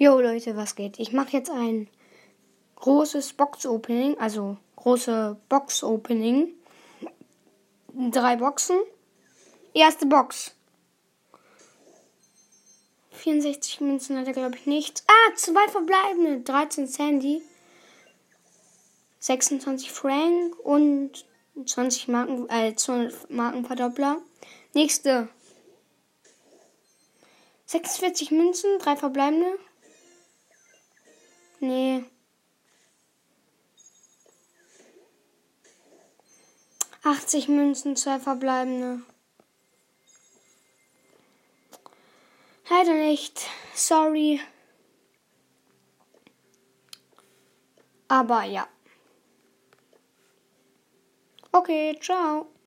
Jo Leute, was geht? Ich mache jetzt ein großes Box-Opening, also große Box-Opening. Drei Boxen. Erste Box. 64 Münzen hat er, glaube ich, nicht. Ah, zwei verbleibende. 13 Sandy. 26 Frank und 20 Marken, äh, 200 Markenverdoppler. Nächste. 46 Münzen, drei verbleibende. Nee. 80 Münzen, zwei verbleibende. Leider nicht. Sorry. Aber ja. Okay, ciao.